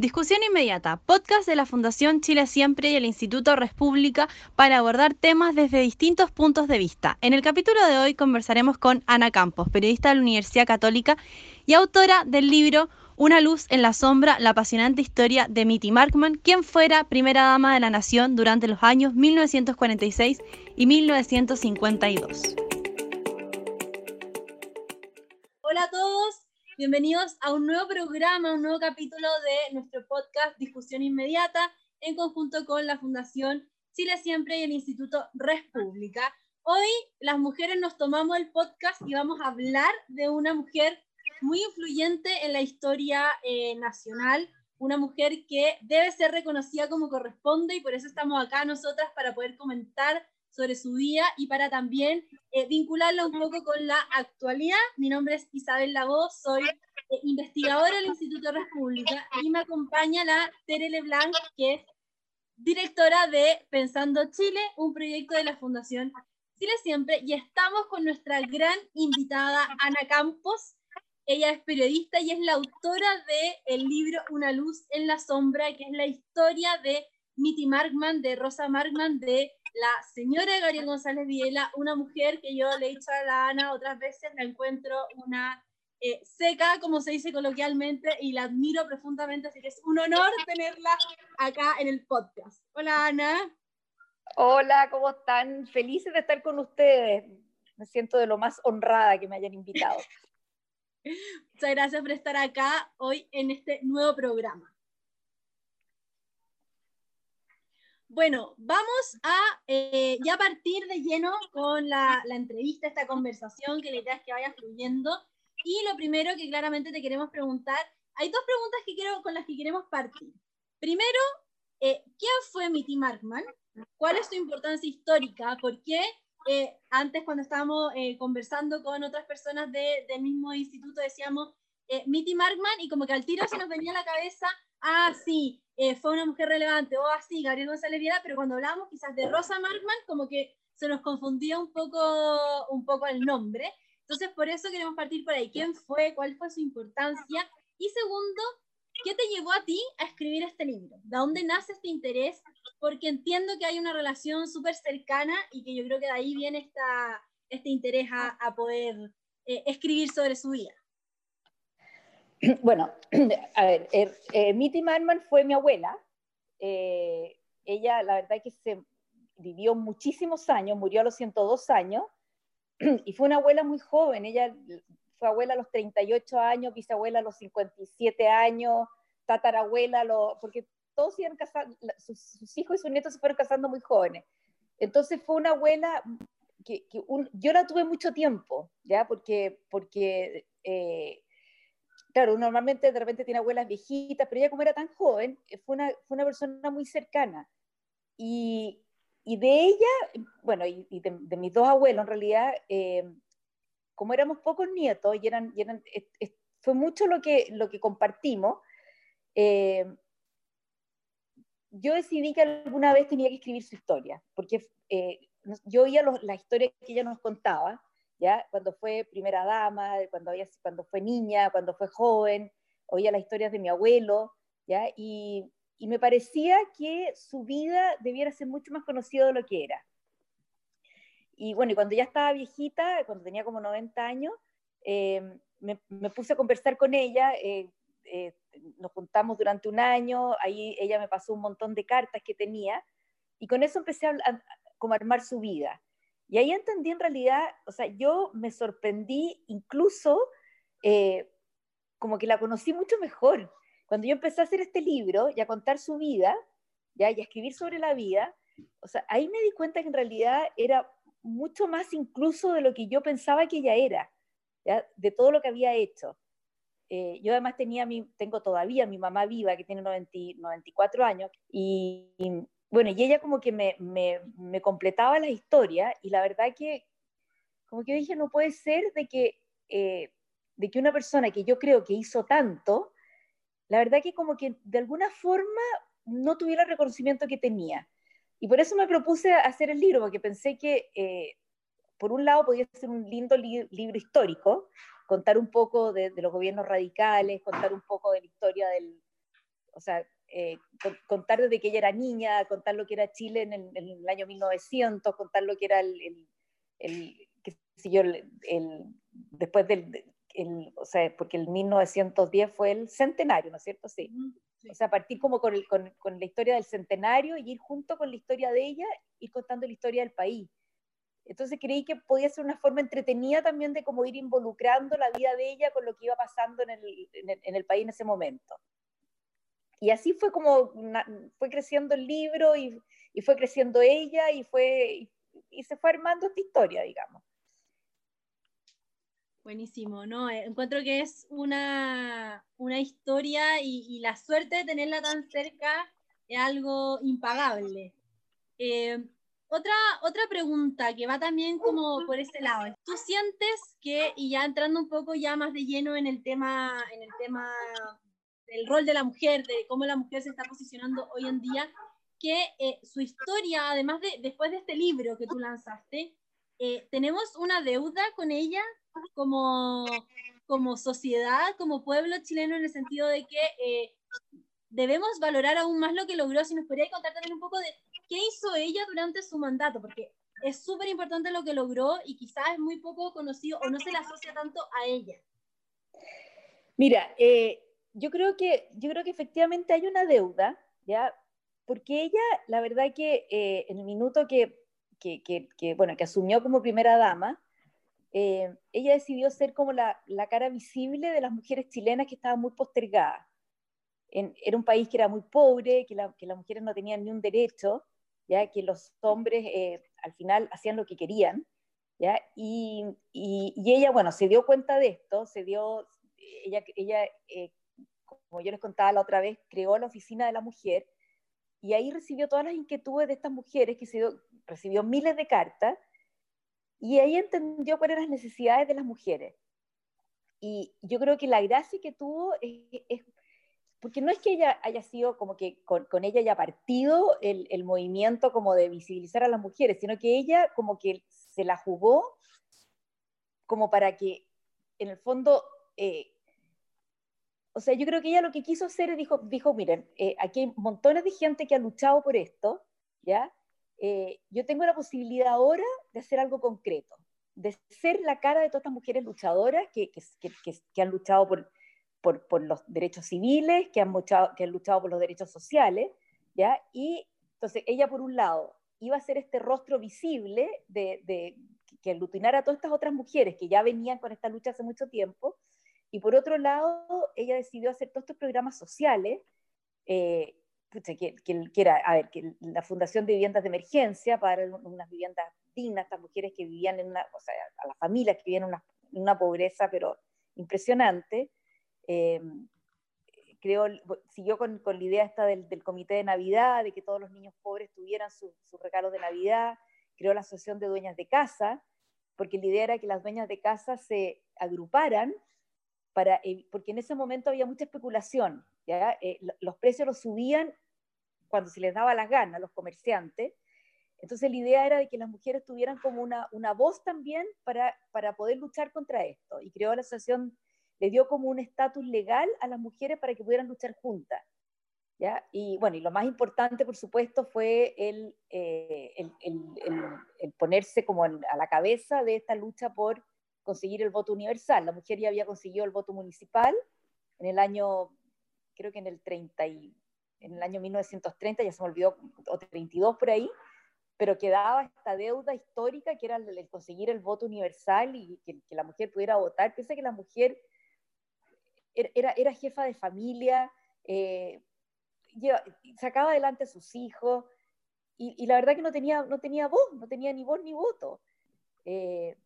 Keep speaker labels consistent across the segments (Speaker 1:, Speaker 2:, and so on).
Speaker 1: Discusión Inmediata, podcast de la Fundación Chile Siempre y el Instituto República para abordar temas desde distintos puntos de vista. En el capítulo de hoy conversaremos con Ana Campos, periodista de la Universidad Católica y autora del libro Una luz en la sombra, la apasionante historia de Mitty Markman, quien fuera primera dama de la nación durante los años 1946 y 1952. Hola a todos, Bienvenidos a un nuevo programa, un nuevo capítulo de nuestro podcast Discusión Inmediata en conjunto con la Fundación Chile Siempre y el Instituto República. Hoy las mujeres nos tomamos el podcast y vamos a hablar de una mujer muy influyente en la historia eh, nacional, una mujer que debe ser reconocida como corresponde y por eso estamos acá nosotras para poder comentar sobre su vida y para también eh, vincularlo un poco con la actualidad. Mi nombre es Isabel Lagos, soy eh, investigadora del Instituto República y me acompaña la Tere Leblanc, que es directora de Pensando Chile, un proyecto de la Fundación Chile Siempre, y estamos con nuestra gran invitada Ana Campos. Ella es periodista y es la autora del libro Una luz en la sombra, que es la historia de Mitty Markman, de Rosa Markman, de la señora Gabriel González Viela, una mujer que yo le he dicho a la Ana otras veces, la encuentro una eh, seca, como se dice coloquialmente, y la admiro profundamente, así que es un honor tenerla acá en el podcast. Hola Ana.
Speaker 2: Hola, ¿cómo están? Felices de estar con ustedes. Me siento de lo más honrada que me hayan invitado.
Speaker 1: Muchas gracias por estar acá hoy en este nuevo programa. Bueno, vamos a eh, ya partir de lleno con la, entrevista, esta conversación, que la idea es que vaya fluyendo. Y lo primero que claramente te queremos preguntar, hay dos preguntas que quiero, con las que queremos partir. Primero, eh, ¿quién fue Mitty Markman? ¿Cuál es su importancia histórica? ¿Por qué? Eh, antes cuando estábamos conversando con otras personas del mismo instituto decíamos Mitty Markman y como que al tiro se nos venía la cabeza, ah, sí, eh, fue una mujer relevante, o así, Gabriel González Viera, pero cuando hablábamos quizás de Rosa Markman, como que se nos confundía un poco, un poco el nombre. Entonces, por eso queremos partir por ahí. ¿Quién fue? ¿Cuál fue su importancia? Y segundo, ¿qué te llevó a ti a escribir este libro? ¿De dónde nace este interés? Porque entiendo que hay una relación súper cercana y que yo creo que de ahí viene esta, este interés a, poder eh, escribir sobre su vida.
Speaker 2: Bueno, a ver, er, eh, Mitty Marman fue mi abuela. Eh, ella, la verdad es que se vivió muchísimos años, murió a los 102 años, y fue una abuela muy joven. Ella fue abuela a los 38 años, bisabuela a los 57 años, tatarabuela, lo, porque todos iban casando, sus, hijos y sus nietos se fueron casando muy jóvenes. Entonces fue una abuela que, yo la tuve mucho tiempo, ¿ya? Porque, porque eh, claro, normalmente de repente tiene abuelas viejitas, pero ella como era tan joven, eh, fue una, fue una persona muy cercana. Y, y de ella, bueno, y, de, mis dos abuelos en realidad, eh, como éramos pocos nietos y eran, y eran fue mucho lo que, lo que compartimos, eh, yo decidí que alguna vez tenía que escribir su historia, porque yo oía la historia que ella nos contaba ¿ya? Cuando fue primera dama, cuando, había, cuando fue niña, cuando fue joven, oía las historias de mi abuelo, ¿ya? Y, y me parecía que su vida debiera ser mucho más conocida de lo que era. Y bueno, y cuando ya estaba viejita, cuando tenía como 90 años, eh, me, me, puse a conversar con ella, eh, eh, nos juntamos durante un año, ahí ella me pasó un montón de cartas que tenía, y con eso empecé a, a como armar su vida. Y ahí entendí en realidad, o sea, yo me sorprendí incluso eh, como que la conocí mucho mejor. Cuando yo empecé a hacer este libro y a contar su vida, ¿ya? y a escribir sobre la vida, o sea, ahí me di cuenta que en realidad era mucho más incluso de lo que yo pensaba que ella era, de todo lo que había hecho. Eh, yo además tenía mi, tengo todavía mi mamá viva, que tiene 94 años, y, bueno, y ella como que me, me, me, completaba la historia y la verdad que como que dije, no puede ser de que, eh, de que una persona que yo creo que hizo tanto, la verdad que como que de alguna forma no tuviera el reconocimiento que tenía. Y por eso me propuse hacer el libro, porque pensé que eh, por un lado podía ser un lindo libro histórico, contar un poco de, de, los gobiernos radicales, contar un poco de la historia del, o sea, eh, contar desde que ella era niña, contar lo que era Chile en el, año 1900, contar lo que era el, el, yo, el, después del, o sea, porque el 1910 fue el centenario, ¿no es cierto? Sí. O sea, partir como con, con, con, la historia del centenario y ir junto con la historia de ella y contando la historia del país. Entonces creí que podía ser una forma entretenida también de como ir involucrando la vida de ella con lo que iba pasando en el, en el, país en ese momento. Y así fue como fue creciendo el libro y, y, fue creciendo ella y, fue, y se fue armando esta historia, digamos.
Speaker 1: Buenísimo, ¿no? Eh, encuentro que es una, una historia y, la suerte de tenerla tan cerca es algo impagable. Eh, otra, otra pregunta que va también como por ese lado. ¿Tú sientes que, y ya entrando un poco ya más de lleno en el tema, en el tema del rol de la mujer, de cómo la mujer se está posicionando hoy en día, que eh, su historia, además de después de este libro que tú lanzaste, tenemos una deuda con ella como, como sociedad, como pueblo chileno, en el sentido de que eh, debemos valorar aún más lo que logró. Si nos podría contar también un poco de qué hizo ella durante su mandato, porque es súper importante lo que logró y quizás es muy poco conocido o no se le asocia tanto a ella.
Speaker 2: Mira, eh, yo, creo que, yo creo que efectivamente hay una deuda, ¿ya? Porque ella, la verdad que eh, en el minuto que, que, que, bueno, que asumió como primera dama, eh, ella decidió ser como la, cara visible de las mujeres chilenas que estaban muy postergadas. era un país que era muy pobre, que, las mujeres no tenían ni un derecho, ya que los hombres eh, al final hacían lo que querían, ¿ya? Y, ella, bueno, se dio cuenta de esto, se dio, ella, ella como yo les contaba la otra vez, creó la oficina de la mujer y ahí recibió todas las inquietudes de estas mujeres, que se recibió miles de cartas, y ahí entendió cuáles eran las necesidades de las mujeres. Y yo creo que la gracia que tuvo es, porque no es que ella haya sido como que con, ella haya partido el, movimiento como de visibilizar a las mujeres, sino que ella como que se la jugó como para que en el fondo, eh, o sea, yo creo que ella lo que quiso hacer dijo, dijo miren, eh, aquí hay montones de gente que ha luchado por esto, ¿ya? Eh, yo tengo la posibilidad ahora de hacer algo concreto, de ser la cara de todas estas mujeres luchadoras que, que, han luchado por, por, por, los derechos civiles, que han, luchado, que han luchado por los derechos sociales, ¿ya? Y entonces ella, por un lado, iba a ser este rostro visible de, de que aglutinara a todas estas otras mujeres que ya venían con esta lucha hace mucho tiempo, y por otro lado, ella decidió hacer todos estos programas sociales eh, que, que, era, a ver, que la Fundación de Viviendas de Emergencia para unas viviendas dignas, estas mujeres que vivían en una, o sea, a las familias que vivían en una, una pobreza, pero impresionante. Eh, creo, siguió con, con, la idea esta del, del, comité de Navidad, de que todos los niños pobres tuvieran sus su regalos de Navidad, creó la Asociación de Dueñas de Casa, porque la idea era que las dueñas de casa se agruparan para, porque en ese momento había mucha especulación, ¿ya? Eh, los precios los subían cuando se les daba las ganas, los comerciantes. Entonces la idea era de que las mujeres tuvieran como una, una voz también para, para poder luchar contra esto. Y creó la asociación, le dio como un estatus legal a las mujeres para que pudieran luchar juntas. ¿ya? Y bueno, y lo más importante, por supuesto, fue el, eh, el, el, el ponerse como a la cabeza de esta lucha por conseguir el voto universal. La mujer ya había conseguido el voto municipal en el año, creo que en el 30 y, en el año 1930, ya se me olvidó, o 32 por ahí, pero quedaba esta deuda histórica que era el, conseguir el voto universal y que, la mujer pudiera votar. Piensa que la mujer era, era jefa de familia, eh, sacaba adelante a sus hijos, y, la verdad que no tenía, no tenía voz, no tenía ni voz ni voto. Eh,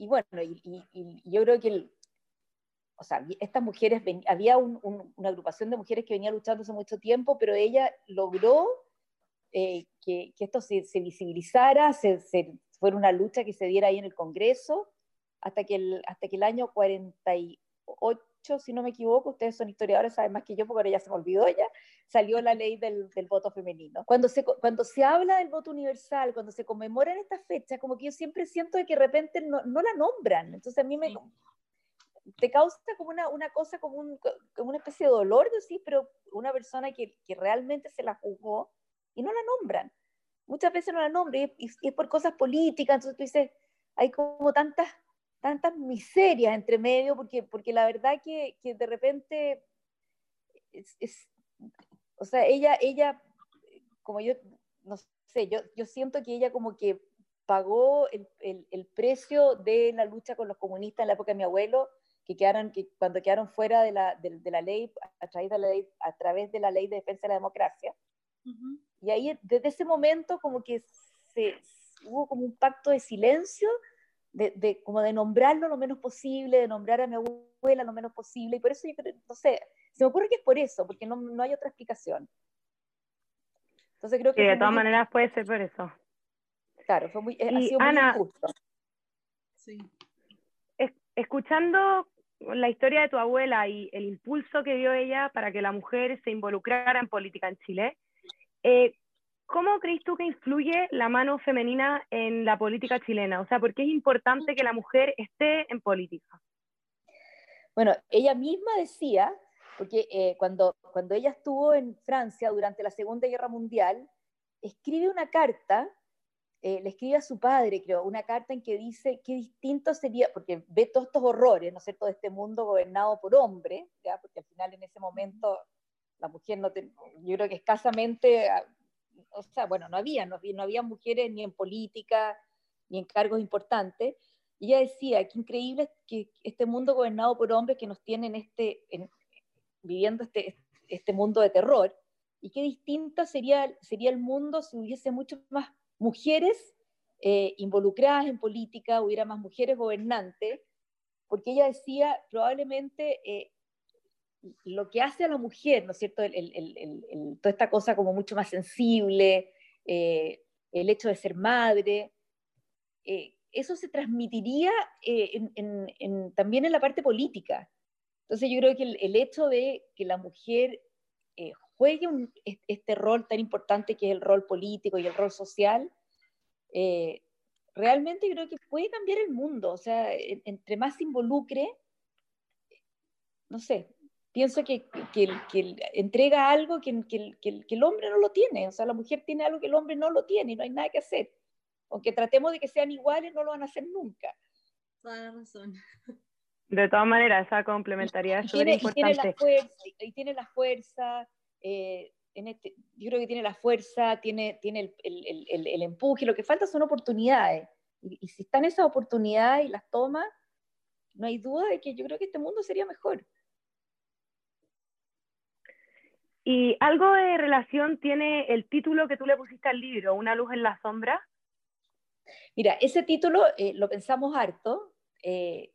Speaker 2: y bueno, y, yo creo que, o sea, estas mujeres, había una agrupación de mujeres que venía luchando hace mucho tiempo, pero ella logró eh, que, esto se, visibilizara, se, se, fuera una lucha que se diera ahí en el Congreso, hasta que hasta que el año 48 si no me equivoco, ustedes son historiadores, saben más que yo, porque ahora ya se me olvidó ya, salió la ley del, del, voto femenino. Cuando se, cuando se habla del voto universal, cuando se conmemoran estas fechas, como que yo siempre siento que de repente no, no la nombran. Entonces a mí me... te causa como una, una cosa, como, un, como una especie de dolor, sí, pero una persona que, que, realmente se la juzgó y no la nombran. Muchas veces no la nombran y, es por cosas políticas, entonces tú dices, hay como tantas, tantas miserias entre medio, porque, porque la verdad que, que de repente, es, o sea, ella, ella, como yo, no sé, yo, yo siento que ella como que pagó el, el, el, precio de la lucha con los comunistas en la época de mi abuelo, que, quedaron, que cuando quedaron fuera de la, de, de la ley, a través de la ley, a través de la ley de defensa de la democracia. Y ahí, desde ese momento, como que se, hubo como un pacto de silencio, de, de, como de nombrarlo lo menos posible, de nombrar a mi abuela lo menos posible, y por eso yo no sé, se me ocurre que es por eso, porque no, no hay otra explicación.
Speaker 3: Entonces creo que... de todas maneras puede ser por eso.
Speaker 2: Claro, fue muy, ha sido muy injusto.
Speaker 3: Sí. escuchando la historia de tu abuela y el impulso que dio ella para que la mujer se involucrara en política en Chile, eh, ¿cómo crees tú que influye la mano femenina en la política chilena? O sea, ¿por qué es importante que la mujer esté en política?
Speaker 2: Bueno, ella misma decía, porque eh, cuando, cuando ella estuvo en Francia durante la Segunda Guerra Mundial, escribe una carta eh, le escribe a su padre, creo, una carta en que dice qué distinto sería, porque ve todos estos horrores, ¿no es cierto?, de este mundo gobernado por hombres, ¿ya? porque al final en ese momento la mujer no, yo creo que escasamente, ah, o sea, bueno, no había, no, había mujeres ni en política, ni en cargos importantes, y ella decía, qué increíble que este mundo gobernado por hombres que nos tienen este, viviendo este, este mundo de terror, y qué distinto sería, sería el mundo si hubiese mucho más mujeres eh, involucradas en política, hubiera más mujeres gobernantes, porque ella decía probablemente eh, lo que hace a la mujer, ¿no es cierto? toda esta cosa como mucho más sensible, eh, el hecho de ser madre, eso se transmitiría también en la parte política. Entonces yo creo que el, hecho de que la mujer juegue este rol tan importante que es el rol político y el rol social, eh, realmente creo que puede cambiar el mundo. O sea, entre más se involucre, no sé, pienso que, que, que entrega algo que, el hombre no lo tiene. O sea, la mujer tiene algo que el hombre no lo tiene y no hay nada que hacer. Aunque tratemos de que sean iguales, no lo van a hacer nunca.
Speaker 1: Toda razón.
Speaker 3: De todas maneras, esa complementariedad es súper importante.
Speaker 2: Y tiene la fuerza, y tiene la fuerza eh, en este, yo creo que tiene la fuerza, tiene, tiene el, el, el, empuje, lo que falta son oportunidades. Y, si están esas oportunidades y las toma, no hay duda de que yo creo que este mundo sería mejor.
Speaker 3: ¿Y algo de relación tiene el título que tú le pusiste al libro, Una luz en la sombra?
Speaker 2: Mira, ese título eh, lo pensamos harto. Eh,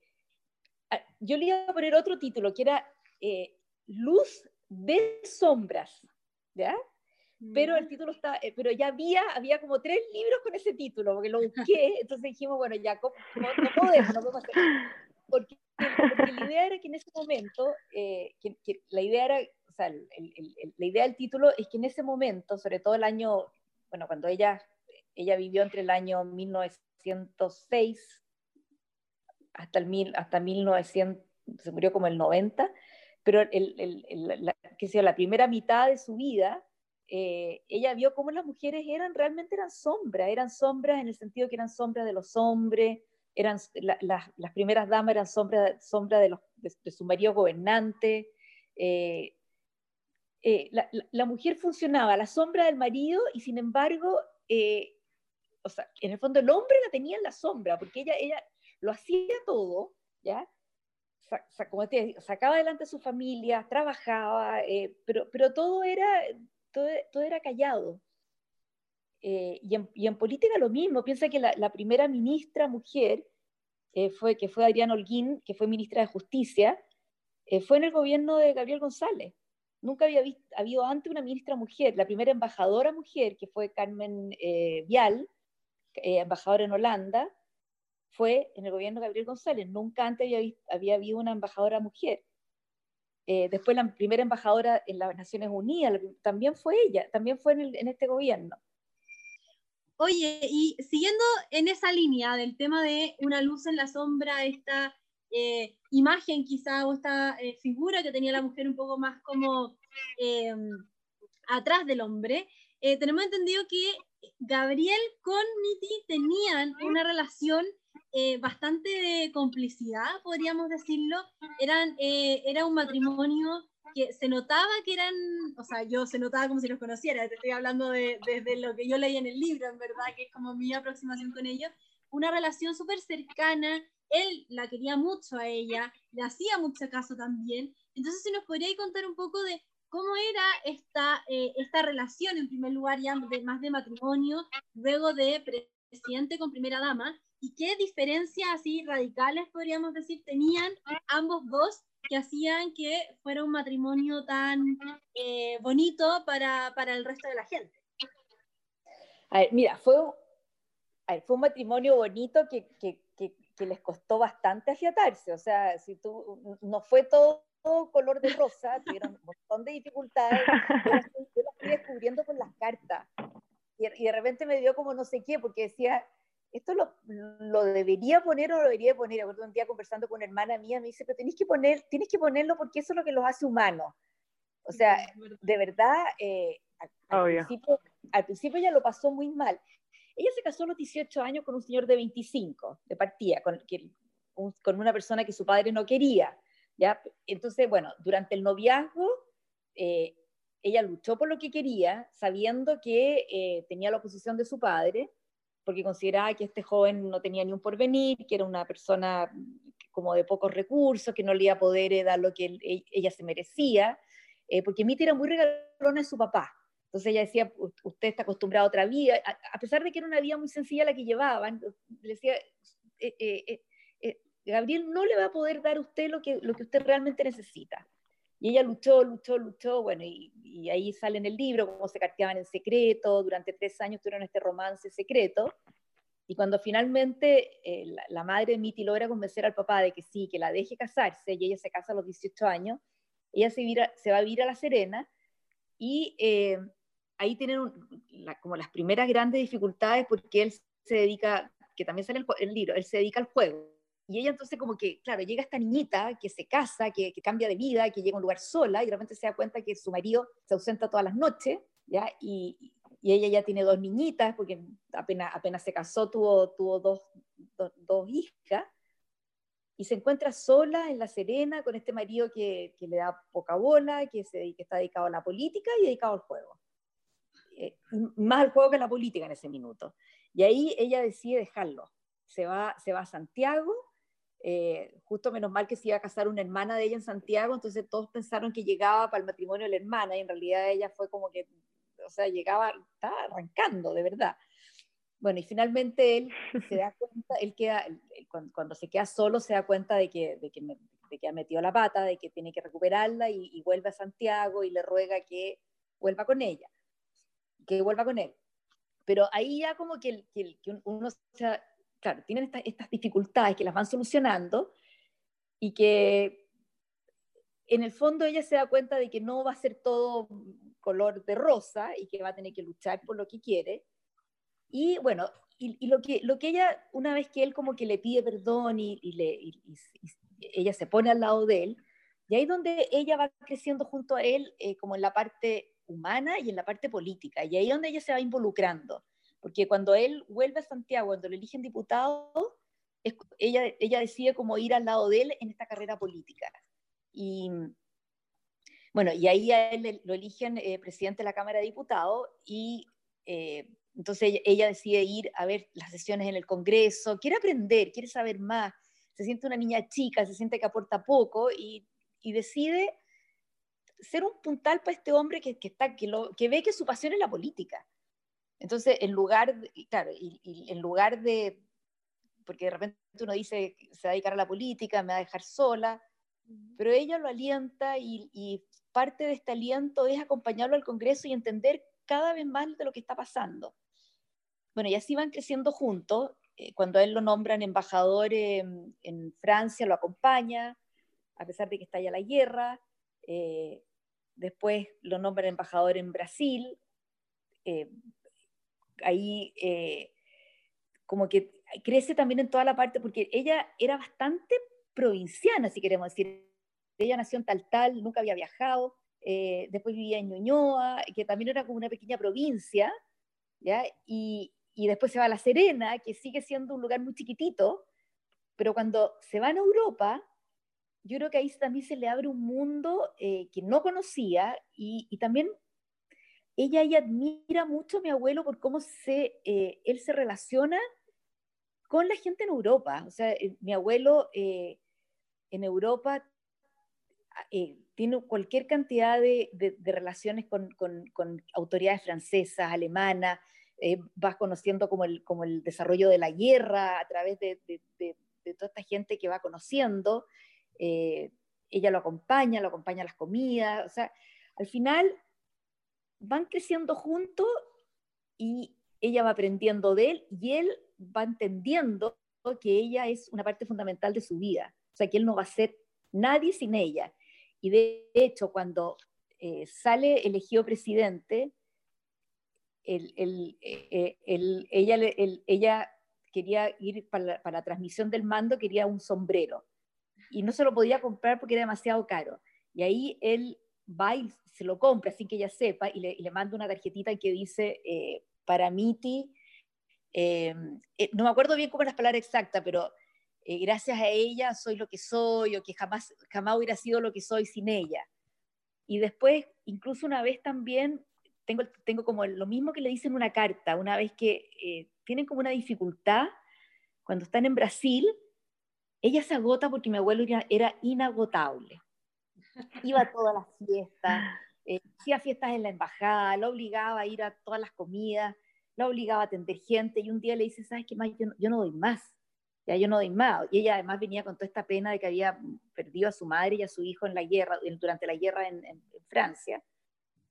Speaker 2: yo le iba a poner otro título que era Luz de sombras, ¿ya? Pero el título está, eh, pero ya había, había como tres libros con ese título, porque lo busqué, entonces dijimos, bueno, ya, no, podemos, no podemos hacer. Porque, porque, la idea era que en ese momento, eh, que, la idea era, sea, el, el, la idea del título es que en ese momento, sobre todo el año, bueno, cuando ella, ella vivió entre el año 1906 hasta, el mil, hasta 1900, se murió como el 90, pero el, la, que sea, la primera mitad de su vida, eh, ella vio cómo las mujeres eran realmente eran sombras, eran sombras en el sentido que eran sombras de los hombres, eran las primeras damas eran sombras sombra de, los, de, su marido gobernante. Eh, eh, la, mujer funcionaba a la sombra del marido y sin embargo, o sea, en el fondo el hombre la tenía en la sombra, porque ella, ella lo hacía todo, ¿ya? como te sacaba adelante a su familia, trabajaba, eh, pero, pero todo, era, todo, todo era callado. Eh, y, en, política lo mismo, piensa que la, primera ministra mujer, eh, fue, que fue Adriana Holguín, que fue ministra de Justicia, fue en el gobierno de Gabriel González. Nunca había habido antes una ministra mujer. La primera embajadora mujer, que fue Carmen Vial, embajadora en Holanda, fue en el gobierno de Gabriel González. Nunca antes había, habido una embajadora mujer. Eh, después la primera embajadora en las Naciones Unidas, también fue ella, también fue en, este gobierno.
Speaker 1: Oye, y siguiendo en esa línea del tema de una luz en la sombra, esta eh, imagen quizá o esta eh, figura que tenía la mujer un poco más como em, atrás del hombre, eh, tenemos entendido que Gabriel con Niti tenían una relación eh, bastante de complicidad, podríamos decirlo. Eran, era un matrimonio que se notaba que eran, o sea, yo se notaba como si los conociera, te estoy hablando de, desde lo que yo leí en el libro, en verdad, que es como mi aproximación con ellos, una relación súper cercana, él la quería mucho a ella, le hacía mucho caso también. Entonces, si nos podría contar un poco de cómo era esta, eh, esta relación, en primer lugar, ya de, más de matrimonio, luego de presidente con primera dama, y qué diferencias así radicales, podríamos decir, tenían ambos dos que hacían que fuera un matrimonio tan eh, bonito para, para, el resto de la gente.
Speaker 2: A ver, mira, fue, fue un matrimonio bonito que, que, les costó bastante afiatarse. O sea, si tú, no fue todo, color de rosa, tuvieron un montón de dificultades. Yo las, fui descubriendo con las cartas. Y, y, de repente me dio como no sé qué, porque decía, esto lo, lo, debería poner o lo debería poner. Recuerdo un día conversando con una hermana mía, me dice, pero tienes que, poner, tienes que ponerlo porque eso es lo que los hace humanos. O sea, de verdad, eh, al, principio, al, principio, ella lo pasó muy mal. Ella se casó a los 18 años con un señor de 25, de partida, con, que, con una persona que su padre no quería. ¿ya? Entonces, bueno, durante el noviazgo, eh, ella luchó por lo que quería, sabiendo que eh, tenía la oposición de su padre, porque consideraba que este joven no tenía ni un porvenir, que era una persona como de pocos recursos, que no le iba a poder eh, dar lo que ella se merecía, porque Miti era muy regalona de su papá. Entonces ella decía, usted está acostumbrado a otra vida, a, pesar de que era una vida muy sencilla la que llevaban, le decía, eh, Gabriel no le va a poder dar a usted lo que, lo que usted realmente necesita. Y ella luchó, luchó, luchó, bueno, y, ahí sale en el libro cómo se carteaban en secreto, durante tres años tuvieron este romance secreto, y cuando finalmente eh, la, madre de Mitty logra convencer al papá de que sí, que la deje casarse, y ella se casa a los 18 años, ella se, se va a vivir a La Serena, y eh, ahí tienen como las primeras grandes dificultades porque él se dedica, que también sale en el libro, él se dedica al juego, y ella entonces como que, claro, llega esta niñita que se casa, que, cambia de vida, que llega a un lugar sola y de repente se da cuenta que su marido se ausenta todas las noches, ¿ya? Y, y ella ya tiene dos niñitas, porque apenas, apenas se casó tuvo, tuvo dos, dos, hijas, y se encuentra sola en La Serena con este marido que, que le da poca bola, que, se, que está dedicado a la política y dedicado al juego. Eh, más al juego que a la política en ese minuto. Y ahí ella decide dejarlo. Se va, se va a Santiago eh, justo menos mal que se iba a casar una hermana de ella en Santiago, entonces todos pensaron que llegaba para el matrimonio de la hermana y en realidad ella fue como que, o sea, llegaba, estaba arrancando, de verdad. Bueno, y finalmente él se da cuenta, él queda, cuando, se queda solo se da cuenta de que, de que, de que ha metido la pata, de que tiene que recuperarla y, vuelve a Santiago y le ruega que vuelva con ella, que vuelva con él. Pero ahí ya como que, que, que uno se, claro, tienen estas dificultades que las van solucionando y que en el fondo ella se da cuenta de que no va a ser todo color de rosa y que va a tener que luchar por lo que quiere. Y bueno, y, lo, que, lo que ella, una vez que él como que le pide perdón y, le, ella se pone al lado de él, y ahí donde ella va creciendo junto a él eh, como en la parte humana y en la parte política, y ahí es donde ella se va involucrando porque cuando él vuelve a Santiago, cuando lo eligen diputado, ella, ella decide como ir al lado de él en esta carrera política. Y bueno, y ahí a él lo eligen eh, presidente de la Cámara de Diputados y eh, entonces ella, decide ir a ver las sesiones en el Congreso, quiere aprender, quiere saber más, se siente una niña chica, se siente que aporta poco y, y decide ser un puntal para este hombre que, que, está, que, lo, que ve que su pasión es la política. Entonces, en lugar, de, claro, y, en lugar de, porque de repente uno dice, se va a dedicar a la política, me va a dejar sola, pero ella lo alienta y, parte de este aliento es acompañarlo al Congreso y entender cada vez más de lo que está pasando. Bueno, y así van creciendo juntos. Eh, cuando él lo nombran embajador en, Francia, lo acompaña, a pesar de que está ya la guerra. Eh, después lo nombran embajador en Brasil. Eh, ahí eh, como que crece también en toda la parte, porque ella era bastante provinciana, si queremos decir. Ella nació en Tal Tal, nunca había viajado, eh, después vivía en Ñuñoa, que también era como una pequeña provincia, ¿ya? Y, y después se va a La Serena, que sigue siendo un lugar muy chiquitito, pero cuando se va a Europa, yo creo que ahí también se le abre un mundo eh, que no conocía y, y también ella, ella, admira mucho a mi abuelo por cómo se, eh, él se relaciona con la gente en Europa. O sea, eh, mi abuelo eh, en Europa eh, tiene cualquier cantidad de, de, de relaciones con, con, con, autoridades francesas, alemanas, eh, vas conociendo como el, como el desarrollo de la guerra a través de, de toda esta gente que va conociendo. Eh, ella lo acompaña, lo acompaña a las comidas, o sea, al final van creciendo juntos y ella va aprendiendo de él y él va entendiendo que ella es una parte fundamental de su vida, o sea, que él no va a ser nadie sin ella. Y de hecho, cuando eh, sale elegido presidente, el, el, eh, el, ella, ella, quería ir para la, para la transmisión del mando, quería un sombrero y no se lo podía comprar porque era demasiado caro. Y ahí él va y se lo compra sin que ella sepa y le, y le manda una tarjetita que dice eh, para Miti, eh, eh, no me acuerdo bien cómo es la palabra exacta, pero eh, gracias a ella soy lo que soy o que jamás, jamás hubiera sido lo que soy sin ella. Y después, incluso una vez también, tengo, tengo como lo mismo que le dicen una carta, una vez que eh, tienen como una dificultad, cuando están en Brasil, ella se agota porque mi abuelo era, inagotable. Iba a todas las fiestas, eh, hacía fiestas en la embajada, la obligaba a ir a todas las comidas, la obligaba a atender gente y un día le dice, ¿sabes qué más? Yo no, yo no doy más, ya yo no doy más. Y ella además venía con toda esta pena de que había perdido a su madre y a su hijo en la guerra, durante la guerra en, en, en Francia.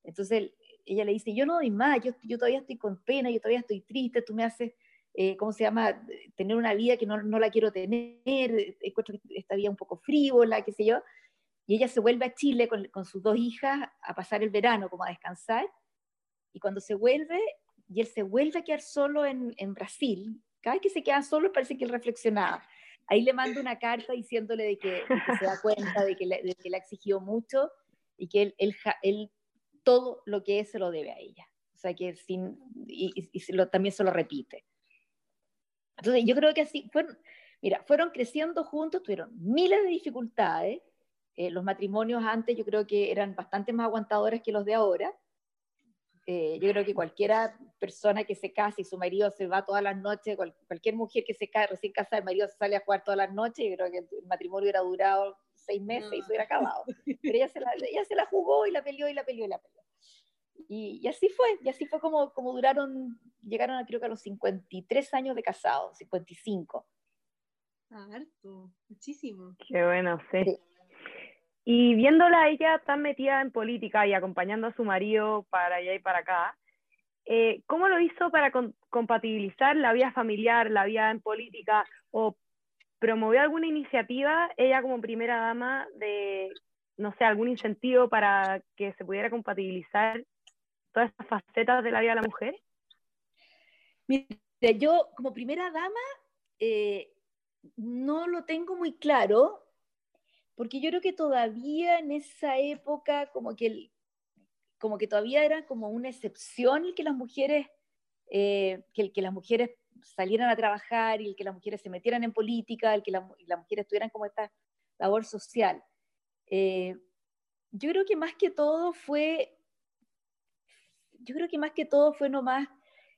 Speaker 2: Entonces ella le dice, yo no doy más, yo, yo todavía estoy con pena, yo todavía estoy triste, tú me haces eh, ¿cómo se llama?, tener una vida que no, no la quiero tener, encuentro esta vida un poco frívola, qué sé yo. Y ella se vuelve a Chile con, con, sus dos hijas a pasar el verano, como a descansar. Y cuando se vuelve, y él se vuelve a quedar solo en, en Brasil, cada vez que se queda solo parece que él reflexionaba. Ahí le manda una carta diciéndole de que, que se da cuenta de que, le, de que le ha exigido mucho y que él, él, él, todo lo que es se lo debe a ella. O sea que sin, y, y, y lo, también se lo repite. Entonces, yo creo que así fueron, mira, fueron creciendo juntos, tuvieron miles de dificultades. Eh, los matrimonios antes yo creo que eran bastante más aguantadores que los de ahora. Eh, yo creo que cualquiera persona que se case y su marido se va todas las noches, cual, cualquier mujer que se cae recién casada, el marido sale a jugar todas las noches, yo creo que el matrimonio hubiera durado seis meses no. y se hubiera acabado. Pero ella se, la, ella se la jugó y la peleó y la peleó y la peleó. Y, y, así fue, y así fue como, como duraron, llegaron a, creo que a los 53 años de casados, 55.
Speaker 1: Harto, muchísimo.
Speaker 3: Qué bueno, sí. sí. Y viéndola ella tan metida en política y acompañando a su marido para allá y para acá, eh, ¿cómo lo hizo para con, compatibilizar la vida familiar, la vida en política o promovió alguna iniciativa ella como primera dama de, no sé, algún incentivo para que se pudiera compatibilizar todas estas facetas de la vida de la mujer?
Speaker 2: Mira, yo como primera dama eh, no lo tengo muy claro, porque yo creo que todavía en esa época como que, el, como que todavía era como una excepción que las mujeres, eh, que, las mujeres salieran a trabajar y el que las mujeres se metieran en política, el que la, las mujeres tuvieran como esta labor social. Eh, yo creo que más que todo fue yo creo que más que todo fue nomás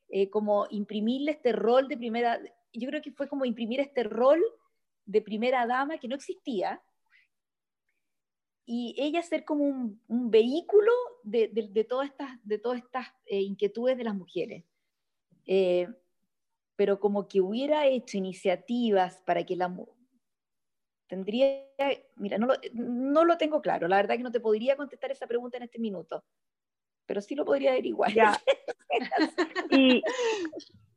Speaker 2: eh, como imprimirle este rol de primera, yo creo que fue como imprimir este rol de primera dama que no existía y ella ser como un, un vehículo de, de, de, todas estas, de todas estas eh, inquietudes de las mujeres. Eh, pero como que hubiera hecho iniciativas para que la tendría, mira, no lo, no lo tengo claro, la verdad que no te podría contestar esa pregunta en este minuto pero sí lo podría averiguar.
Speaker 3: Ya. y,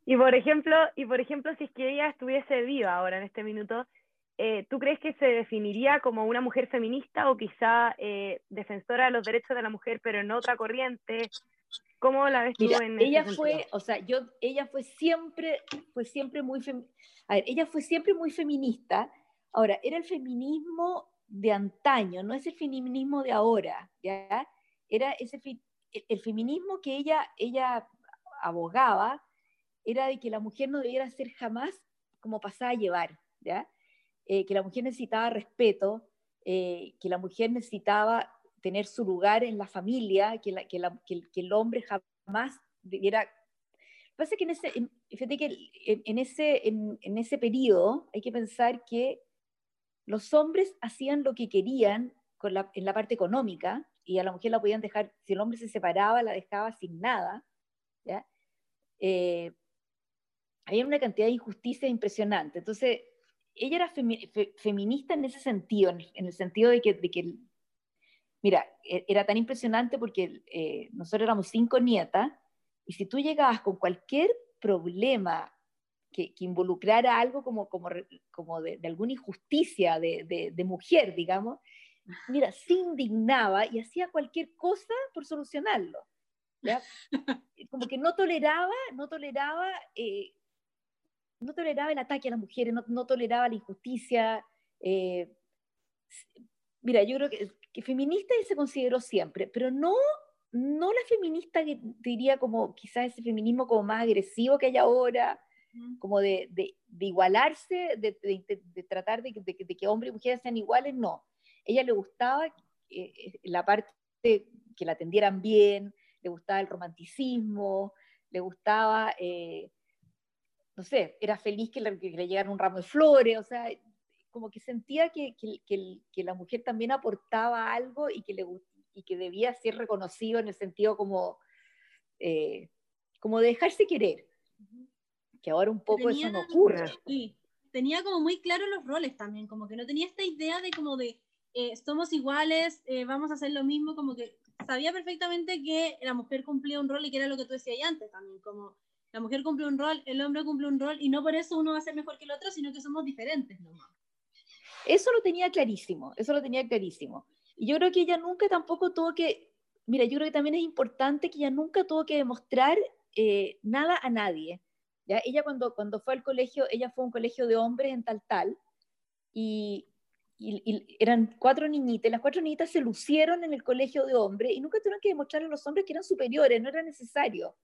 Speaker 3: y, por ejemplo, y por ejemplo, si es que ella estuviese viva ahora en este minuto, eh, ¿tú crees que se definiría como una mujer feminista o quizá eh, defensora de los derechos de la mujer, pero en otra corriente? ¿Cómo la ves
Speaker 2: Mira,
Speaker 3: tú en
Speaker 2: ella fue, o sea, yo, ella fue siempre, fue siempre muy, fem... a ver, ella fue siempre muy feminista, Ahora, era el feminismo de antaño, no es el feminismo de ahora, ¿ya? Era ese el feminismo que ella, ella abogaba era de que la mujer no debiera ser jamás como pasada a llevar. Eh, que la mujer necesitaba respeto, eh, que la mujer necesitaba tener su lugar en la familia, que, el hombre jamás debiera... Pasa que ese, en, fíjate que en, ese, en, en ese periodo hay que pensar que los hombres hacían lo que querían con la, en la parte económica y a la mujer la podían dejar, si el hombre se separaba, la dejaba sin nada. ¿ya? Eh, había una cantidad de injusticia impresionante. Entonces, ella era feminista en ese sentido, en el sentido de que, de que mira, e, era tan impresionante porque eh, nosotros éramos cinco nietas, y si tú llegabas con cualquier problema que, que involucrara algo como, como, como de, de alguna injusticia de, de, de, mujer, digamos, mira, se indignaba y hacía cualquier cosa por solucionarlo. ¿ya? Como que no toleraba, no toleraba eh, no toleraba el ataque a las mujeres, no, toleraba la injusticia. Eh, mira, yo creo que, que, feminista se consideró siempre, pero no, no la feminista que diría como quizás ese feminismo como más agresivo que hay ahora, como de, de, igualarse, de, de tratar de, que hombres y mujeres sean iguales, no. Ella le gustaba eh, la parte que la atendieran bien, le gustaba el romanticismo, le gustaba... Eh, no sé, era feliz que le, que llegaran un ramo de flores, o sea, como que sentía que, que, que, la mujer también aportaba algo y que, le, y que debía ser reconocido en el sentido como, eh, como dejarse querer, que ahora un poco eso no ocurre.
Speaker 1: Sí, tenía como muy claros los roles también, como que no tenía esta idea de como de eh, somos iguales, eh, vamos a hacer lo mismo, como que sabía perfectamente que la mujer cumplía un rol y que era lo que tú decías antes también, como la mujer cumple un rol, el hombre cumple un rol, y no por eso uno va a ser mejor que el otro, sino que somos diferentes nomás.
Speaker 2: Eso lo tenía clarísimo, eso lo tenía clarísimo. Y yo creo que ella nunca tampoco tuvo que, mira, yo creo que también es importante que ella nunca tuvo que demostrar eh, nada a nadie. ¿ya? Ella cuando, cuando fue al colegio, ella fue a un colegio de hombres en tal tal, y, y, eran cuatro niñitas, y las cuatro niñitas se lucieron en el colegio de hombres y nunca tuvieron que demostrarle a los hombres que eran superiores, no era necesario.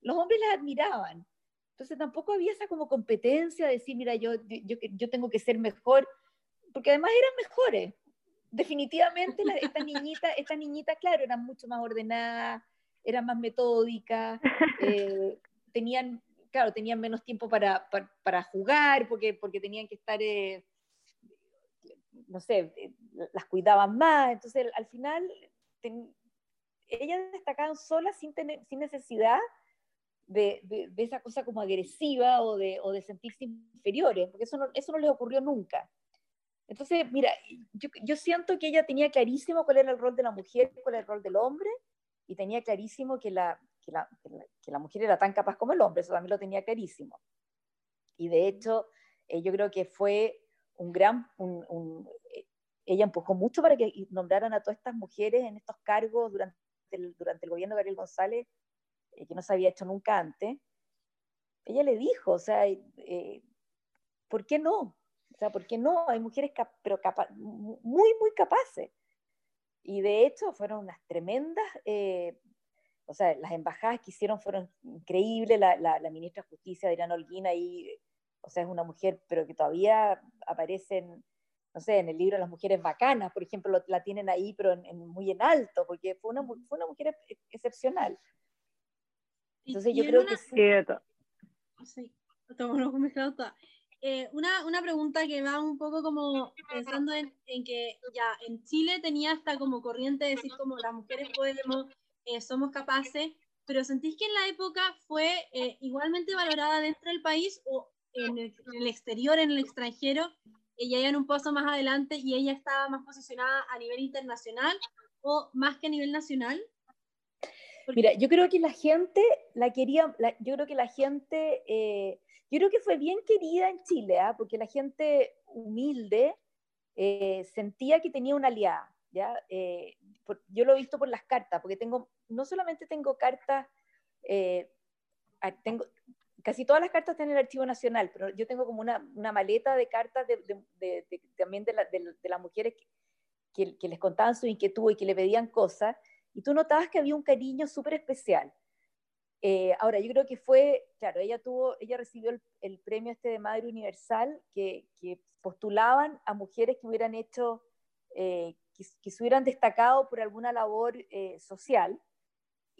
Speaker 2: Los hombres las admiraban. Entonces tampoco había esa como competencia de decir, mira, yo, yo, yo tengo que ser mejor, porque además eran mejores. Definitivamente esta niñita, esta niñita, claro, eran mucho más ordenadas, eran más metódicas, eh, tenían, claro, tenían menos tiempo para, para, para, jugar, porque, porque tenían que estar... Eh, no sé, eh, las cuidaban más, entonces al final ellas destacaban solas sin, tener, sin necesidad de, de, esa cosa como agresiva o de, o de sentirse inferiores, porque eso no, eso no les ocurrió nunca. Entonces, mira, yo, yo, siento que ella tenía clarísimo cuál era el rol de la mujer, cuál era el rol del hombre, y tenía clarísimo que la, que la, que la, mujer era tan capaz como el hombre, eso también lo tenía clarísimo. Y de hecho, eh, yo creo que fue un gran, ella empujó mucho para que nombraran a todas estas mujeres en estos cargos durante el, durante el gobierno de Gabriel González, eh, que no se había hecho nunca antes. Ella le dijo, o sea, eh, ¿por qué no? O sea, ¿por qué no? Hay mujeres pero muy, muy capaces. Y de hecho fueron unas tremendas, eh, o sea, las embajadas que hicieron fueron increíbles. La, la, ministra de Justicia, Adriana Holguín, ahí, o sea, es una mujer, pero que todavía aparece en, no sé, en el libro Las mujeres bacanas, por ejemplo, la tienen ahí, pero en, muy en alto, porque fue una, fue una mujer excepcional. Entonces yo creo que
Speaker 1: sí. Eh, una, una, pregunta que va un poco como pensando en, en, que ya en Chile tenía hasta como corriente decir como las mujeres podemos, eh, somos capaces, pero ¿sentís que en la época fue eh, igualmente valorada dentro del país o en el, en el, exterior, en el extranjero? Ella iba en un paso más adelante y ella estaba más posicionada a nivel internacional o más que a nivel nacional?
Speaker 2: Mira, yo creo que la gente la quería, yo creo que la gente, eh, yo creo que fue bien querida en Chile, ¿ah? porque la gente humilde eh, sentía que tenía una aliada, ¿ya? Eh, yo lo he visto por las cartas, porque tengo, no solamente tengo cartas, tengo, casi todas las cartas están en el Archivo Nacional, pero yo tengo como una, maleta de cartas de, de, también de, las mujeres que, que, les contaban su inquietud y que le pedían cosas, y tú notabas que había un cariño súper especial. Eh, ahora, yo creo que fue, claro, ella tuvo, ella recibió el, premio este de Madre Universal, que, que, postulaban a mujeres que hubieran hecho, eh, que, se hubieran destacado por alguna labor eh, social,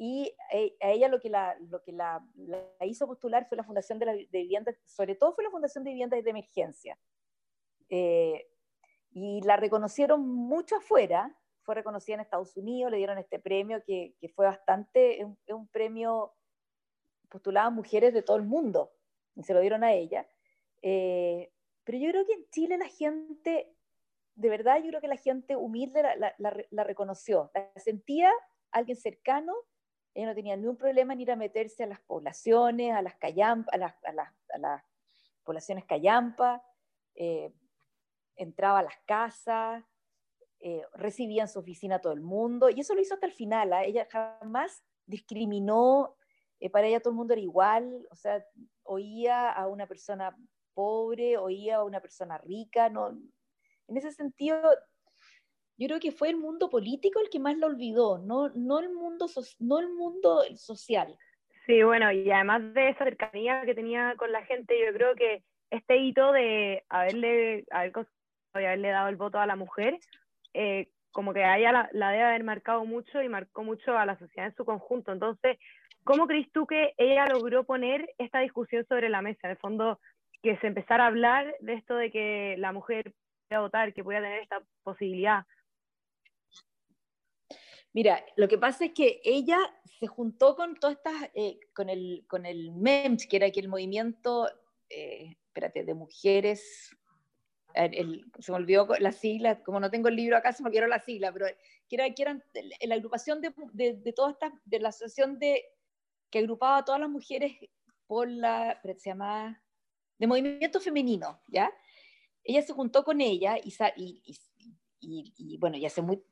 Speaker 2: y a ella lo que, la, lo que la, hizo postular fue la Fundación de, la, de Viviendas, sobre todo fue la Fundación de Viviendas de Emergencia. y la reconocieron mucho afuera, fue reconocida en Estados Unidos, le dieron este premio que, que fue bastante, es un, premio postulado a mujeres de todo el mundo, y se lo dieron a ella. Eh, pero yo creo que en Chile la gente, de verdad, yo creo que la gente humilde la, la, la, reconoció, la sentía alguien cercano, ella no tenía ningún problema en ir a meterse a las poblaciones, a las, callampa, a las, poblaciones callampa, eh, entraba a las casas, eh, recibía en su oficina a todo el mundo, y eso lo hizo hasta el final. ¿ah? Ella jamás discriminó, eh, para ella todo el mundo era igual, o sea, oía a una persona pobre, oía a una persona rica, no, en ese sentido, yo creo que fue el mundo político el que más lo olvidó, no, no, el, mundo no el mundo social.
Speaker 3: Sí, bueno, y además de esa cercanía que tenía con la gente, yo creo que este hito de haberle, haberle dado el voto a la mujer eh, como que a ella la, debe haber marcado mucho y marcó mucho a la sociedad en su conjunto. Entonces, ¿cómo crees tú que ella logró poner esta discusión sobre la mesa? En el fondo, que se empezara a hablar de esto de que la mujer pueda votar, que pueda tener esta posibilidad.
Speaker 2: Mira, lo que pasa es que ella se juntó con todas estas, eh, con, el, con el MEMS, que era el movimiento, eh, de mujeres se me olvidó la sigla, como no tengo el libro acá, se me olvidaron la sigla, pero que, era, que eran la agrupación de, de, todas estas, de la asociación de, que agrupaba a todas las mujeres por la, se llama, de movimiento femenino, ¿ya? Ella se juntó con ella y, y, y, y bueno, ya hace, muy,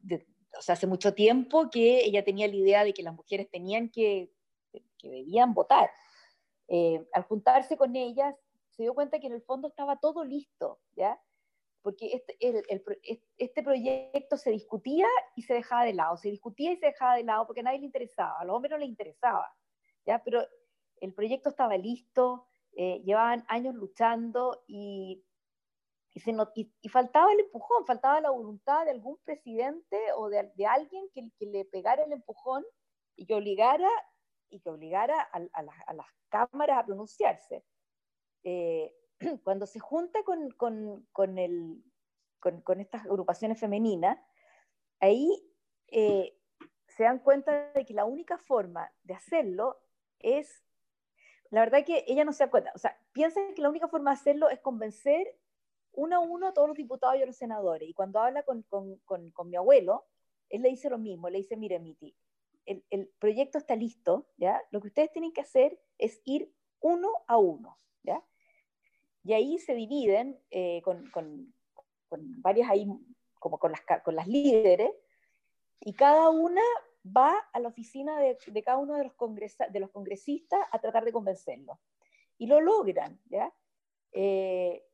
Speaker 2: o sea, hace mucho tiempo que ella tenía la idea de que las mujeres tenían que, que debían votar. Eh, al juntarse con ellas, se dio cuenta que en el fondo estaba todo listo, ¿ya? porque este, el, este proyecto se discutía y se dejaba de lado, se discutía y se dejaba de lado porque a nadie le interesaba, a los hombres no les interesaba, ¿ya? pero el proyecto estaba listo, eh, llevaban años luchando y, y, faltaba el empujón, faltaba la voluntad de algún presidente o de, de alguien que, que, le pegara el empujón y que obligara, y que obligara a, a, a las cámaras a pronunciarse. Eh, cuando se junta con, con, con, el, con estas agrupaciones femeninas, ahí eh, se dan cuenta de que la única forma de hacerlo es, la verdad que ella no se da cuenta, o sea, piensa que la única forma de hacerlo es convencer uno a uno a todos los diputados y a los senadores. Y cuando habla con, con, con mi abuelo, él le dice lo mismo, le dice, mire, Miti, el, el, proyecto está listo, ¿ya? Lo que ustedes tienen que hacer es ir uno a uno, ¿ya? Y ahí se dividen eh, con, con, con, varias ahí, como con las, con las líderes, y cada una va a la oficina de, de cada uno de los, de los congresistas a tratar de convencerlo. Y lo logran, ¿ya? Eh,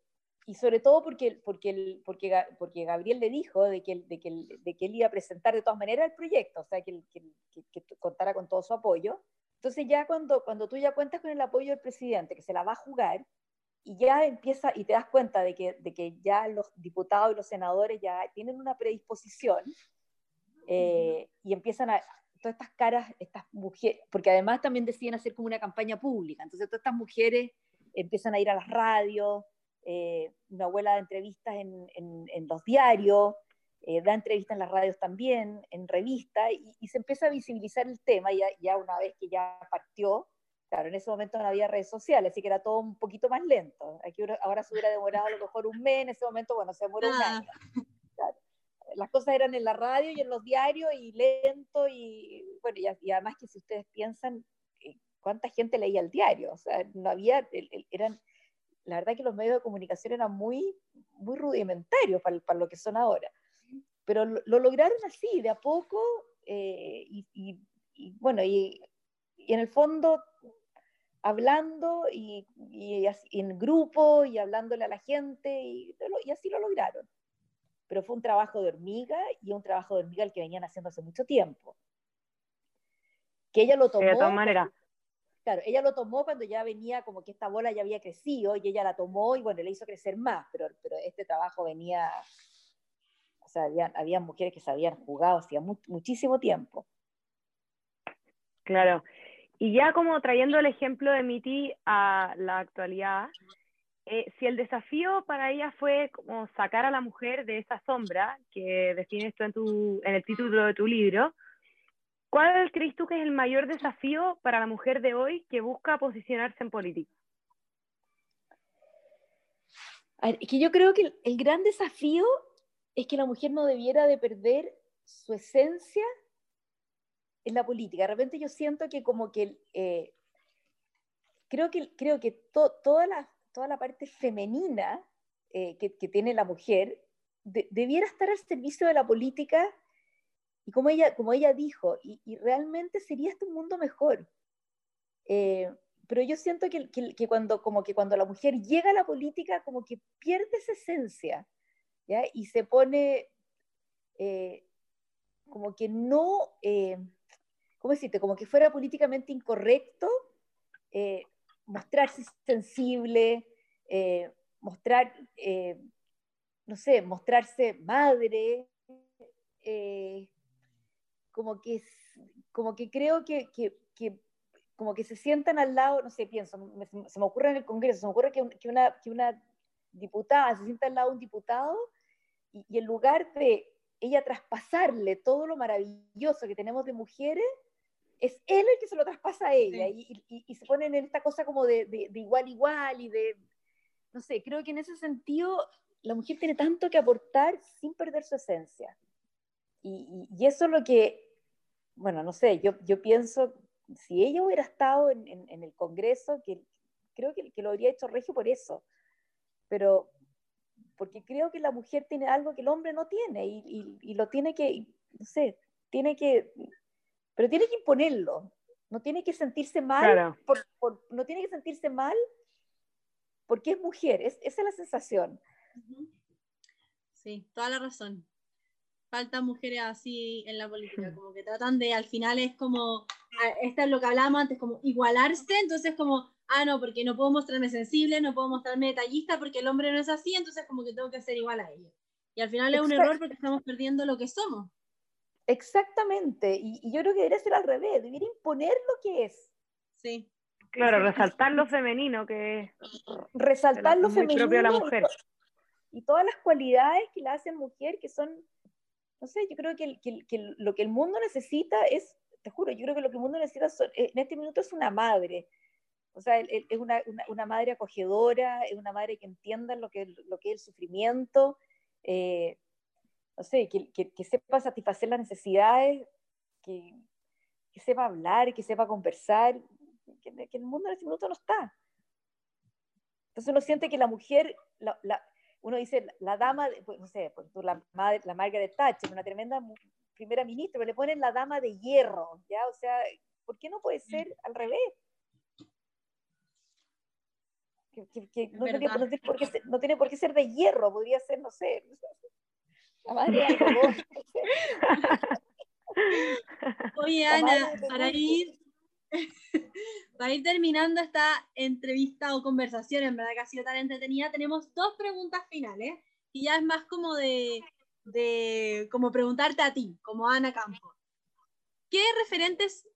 Speaker 2: y sobre todo porque, porque, porque, porque Gabriel le dijo de que, de, que, de que él iba a presentar de todas maneras el proyecto, o sea, que, que, que, contara con todo su apoyo. Entonces ya cuando, cuando tú ya cuentas con el apoyo del presidente, que se la va a jugar, y ya empieza y te das cuenta de que, de que ya los diputados y los senadores ya tienen una predisposición eh, y empiezan a, todas estas caras, estas mujeres, porque además también deciden hacer como una campaña pública, entonces todas estas mujeres empiezan a ir a las radios, eh, una abuela da entrevistas en, en, los diarios, eh, da entrevistas en las radios también, en revistas, y, se empieza a visibilizar el tema ya, ya una vez que ya partió, Claro, en ese momento no había redes sociales, así que era todo un poquito más lento. Aquí ahora se hubiera demorado a lo mejor un mes, en ese momento, bueno, se demoró un ah. año. Las cosas eran en la radio y en los diarios y lento y bueno, y, además que si ustedes piensan eh, cuánta gente leía el diario, o sea, no había, eran, la verdad que los medios de comunicación eran muy, muy rudimentarios para, para lo que son ahora. Pero lo, lograron así, de a poco, eh, y, y, y, bueno, y, y en el fondo hablando y, en grupo y hablándole a la gente y, y, así lo lograron. Pero fue un trabajo de hormiga y un trabajo de hormiga el que venían haciendo hace mucho tiempo. Que ella lo tomó.
Speaker 3: de todas maneras.
Speaker 2: Claro, ella lo tomó cuando ya venía como que esta bola ya había crecido y ella la tomó y bueno, le hizo crecer más, pero, este trabajo venía, o sea, había, mujeres que se habían jugado hacía muchísimo tiempo.
Speaker 3: Claro, y ya como trayendo el ejemplo de Miti a la actualidad, eh, si el desafío para ella fue como sacar a la mujer de esa sombra que defines tú en, tu, en el título de tu libro, ¿Cuál crees tú que es el mayor desafío para la mujer de hoy que busca posicionarse en política?
Speaker 2: es que yo creo que el, gran desafío es que la mujer no debiera de perder su esencia en la política. De repente yo siento que como que eh, creo que, creo que toda, la, toda la parte femenina eh, que, tiene la mujer debiera estar al servicio de la política y como ella, como ella dijo, y, realmente sería este un mundo mejor. Eh, pero yo siento que, que, cuando, como que cuando la mujer llega a la política, como que pierde esa esencia, ¿ya? Y se pone eh, como que no, eh, ¿cómo decirte? Como que fuera políticamente incorrecto mostrarse sensible, mostrar, no sé, mostrarse madre, como que, como que creo que, que, que, como que se sientan al lado, no sé, pienso, se me ocurre en el Congreso, se me ocurre que, que, una, que una diputada se sienta al lado de un diputado y, y en lugar de ella traspasarle todo lo maravilloso que tenemos de mujeres, es él el que se lo traspasa a ella y, y, y, se ponen en esta cosa como de, de, de, igual igual y de, no sé, creo que en ese sentido la mujer tiene tanto que aportar sin perder su esencia. Y, y, eso es lo que bueno, no sé, yo, yo pienso, si ella hubiera estado en, en, el Congreso, que creo que, que, lo habría hecho Regio por eso, pero porque creo que la mujer tiene algo que el hombre no tiene y, y, y lo tiene que, no sé, tiene que, pero tiene que imponerlo, no tiene que sentirse mal, por, por, no tiene que sentirse mal porque es mujer, es, esa es la sensación.
Speaker 1: Sí, toda la razón faltan mujeres así en la política, mm. como que tratan de, al final es como, esto es lo que hablábamos antes, como igualarse, entonces como, ah, no, porque no puedo mostrarme sensible, no puedo mostrarme detallista porque el hombre no es así, entonces como que tengo que ser igual a ella. Y al final es un error porque estamos perdiendo lo que somos.
Speaker 2: Exactamente, y, yo creo que debería ser al revés, debería imponer lo que es.
Speaker 1: Sí.
Speaker 3: Claro, resaltar lo femenino que
Speaker 2: resaltar lo femenino
Speaker 3: propio de la mujer.
Speaker 2: Y todas las cualidades que la hacen mujer que son no sé, yo creo que, lo que el mundo necesita es, te juro, yo creo que lo que el mundo necesita eh, en este minuto es una madre. O sea, es una, una, madre acogedora, es una madre que entienda lo que, lo que es el sufrimiento, eh, no sé, que, que, sepa satisfacer las necesidades, que, que sepa hablar, que sepa conversar, que, el mundo en este minuto no está. Entonces uno siente que la mujer, uno dice, la dama, pues, no sé, pues, la, la Margaret Thatcher, una tremenda primera ministra, pero le ponen la dama de hierro, ¿ya? O sea, ¿por qué no puede ser al revés? Que, no, tiene, por qué ser, no, tiene, por qué ser, de hierro, podría ser, no sé, la madre de algodón.
Speaker 1: Oye, Ana, para ir Para ir terminando esta entrevista o conversación, en verdad que ha sido tan entretenida, tenemos dos preguntas finales, y ya es más como de, de como preguntarte a ti, como Ana Campo. ¿Qué referentes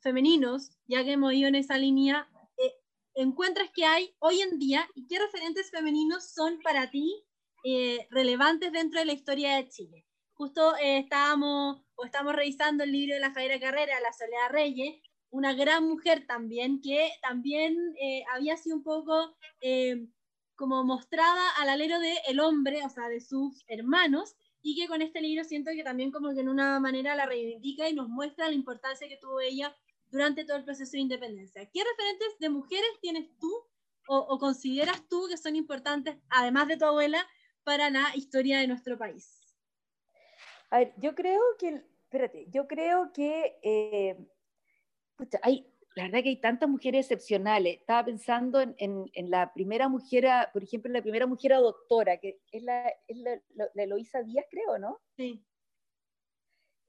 Speaker 1: femeninos, ya que hemos ido en esa línea, eh, encuentras que hay hoy en día y qué referentes femeninos son para ti eh, relevantes dentro de la historia de Chile? Justo eh, estábamos o estamos revisando el libro de la Javiera Carrera, La Soledad Reyes, una gran mujer también, que también eh, había sido un poco eh, como mostrada al alero del el hombre, o sea, de sus hermanos, y que con este libro siento que también como que en una manera la reivindica y nos muestra la importancia que tuvo ella durante todo el proceso de independencia. ¿Qué referentes de mujeres tienes tú o, consideras tú que son importantes, además de tu abuela, para la historia de nuestro país?
Speaker 2: A ver, yo creo que, espérate, yo creo que eh, hay, la verdad que hay tantas mujeres excepcionales. Estaba pensando en, en, la primera mujer, por ejemplo, en la primera mujer doctora, que es la, es la, Eloísa Díaz, creo, ¿no?
Speaker 1: Sí.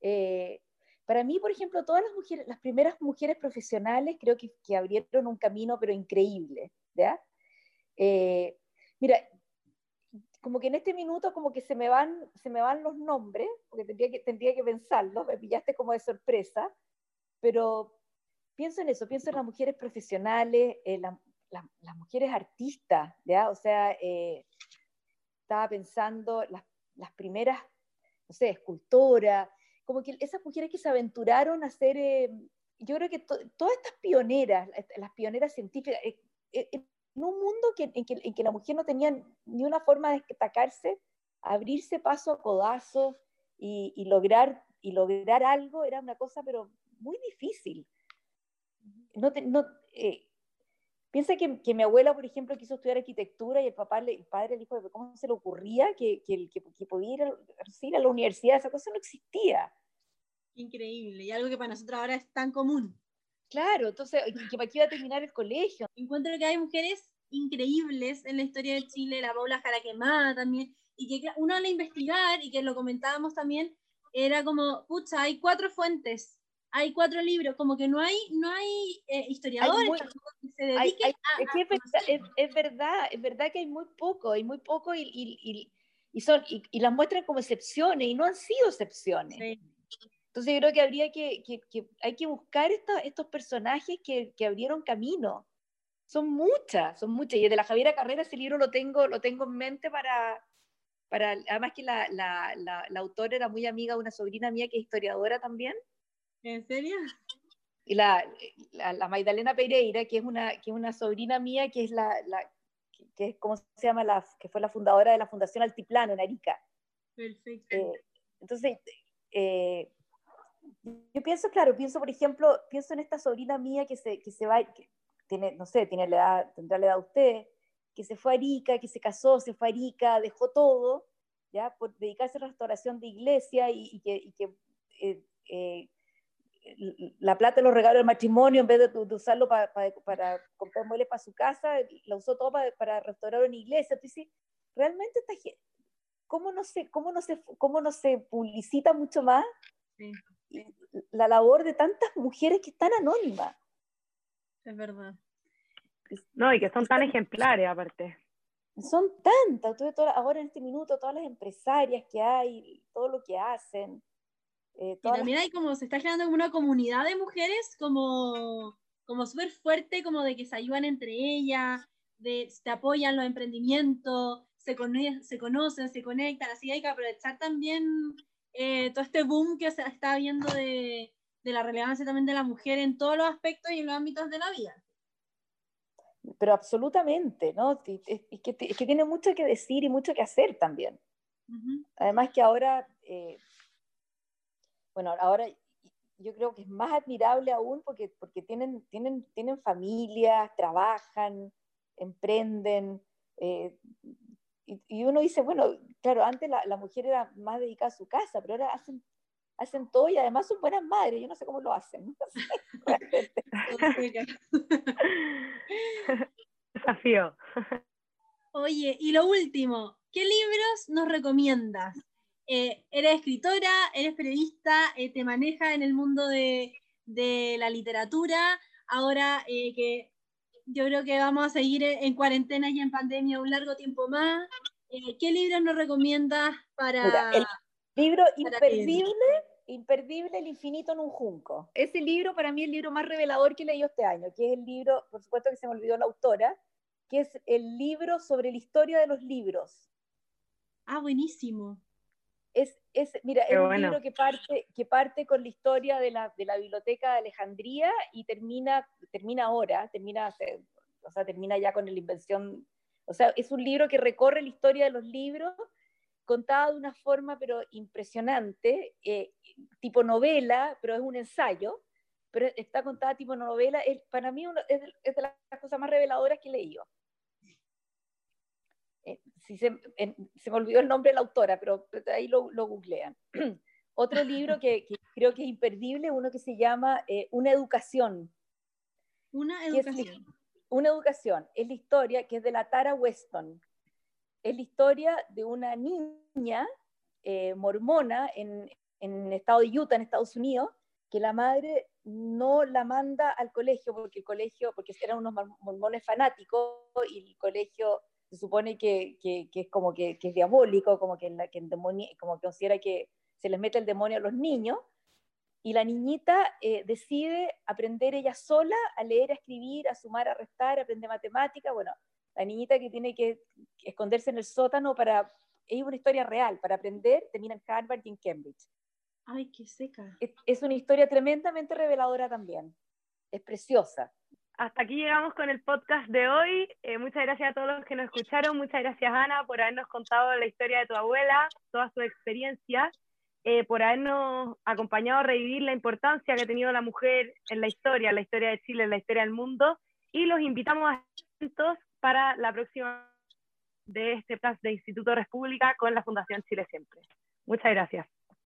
Speaker 2: Eh, para mí, por ejemplo, todas las mujeres, las primeras mujeres profesionales creo que, que abrieron un camino, pero increíble. Eh, mira, como que en este minuto como que se me van, se me van los nombres, porque tendría que, tendría que pensarlos, me pillaste como de sorpresa, pero pienso en eso, pienso en las mujeres profesionales, eh, las mujeres artistas, ¿ya? O sea, eh, estaba pensando las, las, primeras, no sé, escultoras, como que esas mujeres que se aventuraron a hacer, eh, yo creo que todas estas pioneras, las pioneras científicas, en un mundo que, en, que, en, que, la mujer no tenía ni una forma de destacarse, abrirse paso a codazo y, y, lograr, y lograr algo era una cosa, pero muy difícil no, no eh, piensa que, que, mi abuela, por ejemplo, quiso estudiar arquitectura y el papá, el padre le dijo, ¿cómo se le ocurría que, que, que podía ir a, la universidad? Esa cosa no existía.
Speaker 1: Increíble, y algo que para nosotros ahora es tan común.
Speaker 2: Claro, entonces, que para qué iba a terminar el colegio.
Speaker 1: Encuentro que hay mujeres increíbles en la historia de Chile, la Paula Jaraquemada también, y que uno al investigar, y que lo comentábamos también, era como, pucha, hay cuatro fuentes hay cuatro libros, como que no hay, no hay eh, historiadores que se dediquen a,
Speaker 2: es, es, verdad, es, verdad, que hay muy poco, hay muy poco y, y, y son, y, las muestran como excepciones y no han sido excepciones. Entonces yo creo que habría que, que, que hay que buscar estos personajes que, que, abrieron camino. Son muchas, son muchas. Y de la Javiera Carrera ese libro lo tengo, lo tengo en mente para, para además que la, la, la, la autora era muy amiga de una sobrina mía que es historiadora también.
Speaker 1: ¿En serio?
Speaker 2: Y la, la, Magdalena Pereira, que es una, que es una sobrina mía, que es la, la que es, ¿cómo se llama? La, que fue la fundadora de la Fundación Altiplano en Arica.
Speaker 1: Perfecto.
Speaker 2: Eh, entonces, eh, yo pienso, claro, pienso, por ejemplo, pienso en esta sobrina mía que se, que se va, que tiene, no sé, tiene la edad, tendrá la edad usted, que se fue a Arica, que se casó, se fue a Arica, dejó todo, ¿ya? Por dedicarse a la restauración de iglesia y, que, y que eh, la plata lo regaló el matrimonio, en vez de, usarlo para, para, comprar muebles para su casa, la usó todo para, restaurar una iglesia. Entonces, realmente, ¿cómo no se, cómo no se, cómo no se publicita mucho más la labor de tantas mujeres que están anónimas?
Speaker 1: Es verdad.
Speaker 3: No, y que son tan ejemplares aparte.
Speaker 2: Son tantas, ahora en este minuto, todas las empresarias que hay, todo lo que hacen.
Speaker 1: Eh, y también hay como, se está generando como una comunidad de mujeres como, como súper fuerte, como de que se ayudan entre ellas, de, se apoyan los emprendimientos, se, se conocen, se conectan, así hay que aprovechar también eh, todo este boom que se está viendo de, de la relevancia también de la mujer en todos los aspectos y en los ámbitos de la vida
Speaker 2: pero absolutamente, ¿no? Es, que, es, que, tiene mucho que decir y mucho que hacer también. Además que ahora eh, bueno, ahora yo creo que es más admirable aún porque, porque tienen, tienen, tienen familias, trabajan, emprenden, eh, y, uno dice, bueno, claro, antes la, la, mujer era más dedicada a su casa, pero ahora hacen, hacen todo y además son buenas madres, yo no sé cómo lo hacen.
Speaker 3: Desafío.
Speaker 1: Oye, y lo último, ¿qué libros nos recomiendas? Eh, eres escritora, eres periodista, eh, te maneja en el mundo de, la literatura, ahora eh, que yo creo que vamos a seguir en cuarentena y en pandemia un largo tiempo más, ¿qué libros nos recomiendas para...
Speaker 2: el libro imperdible, imperdible, El infinito en un junco. Ese libro para mí es el libro más revelador que he leído este año, que es el libro, por supuesto que se me olvidó la autora, que es el libro sobre la historia de los libros.
Speaker 1: Ah, buenísimo
Speaker 2: es, es, mira, es un libro que parte, que parte con la historia de la, de la, biblioteca de Alejandría y termina, termina ahora, termina, o sea, termina ya con la invención, o sea, es un libro que recorre la historia de los libros contada de una forma pero impresionante, eh, tipo novela, pero es un ensayo, pero está contada tipo novela, es, para mí es, es de las cosas más reveladoras que he leído. Eh, si se, se, me olvidó el nombre de la autora, pero ahí lo, lo googlean. Otro libro que, creo que es imperdible, uno que se llama eh, Una educación,
Speaker 1: Una educación.
Speaker 2: una educación. Es la historia que es de la Tara Weston. Es la historia de una niña eh, mormona en, en el estado de Utah, en Estados Unidos, que la madre no la manda al colegio porque el colegio, porque eran unos mormones fanáticos y el colegio se supone que, que, es como que, que, es diabólico, como que, la, que demonio, como que considera que se les mete el demonio a los niños, y la niñita eh, decide aprender ella sola a leer, a escribir, a sumar, a restar, a aprender matemática, bueno, la niñita que tiene que esconderse en el sótano para, es una historia real, para aprender, termina en Harvard y en Cambridge.
Speaker 1: Ay, qué seca.
Speaker 2: Es, una historia tremendamente reveladora también. Es preciosa.
Speaker 3: Hasta aquí llegamos con el podcast de hoy. Eh, muchas gracias a todos los que nos escucharon. Muchas gracias, Ana, por habernos contado la historia de tu abuela, todas sus experiencias, eh, por habernos acompañado a revivir la importancia que ha tenido la mujer en la historia, en la historia de Chile, en la historia del mundo. Y los invitamos a atentos para la próxima de este podcast de Instituto República con la Fundación Chile Siempre. Muchas gracias.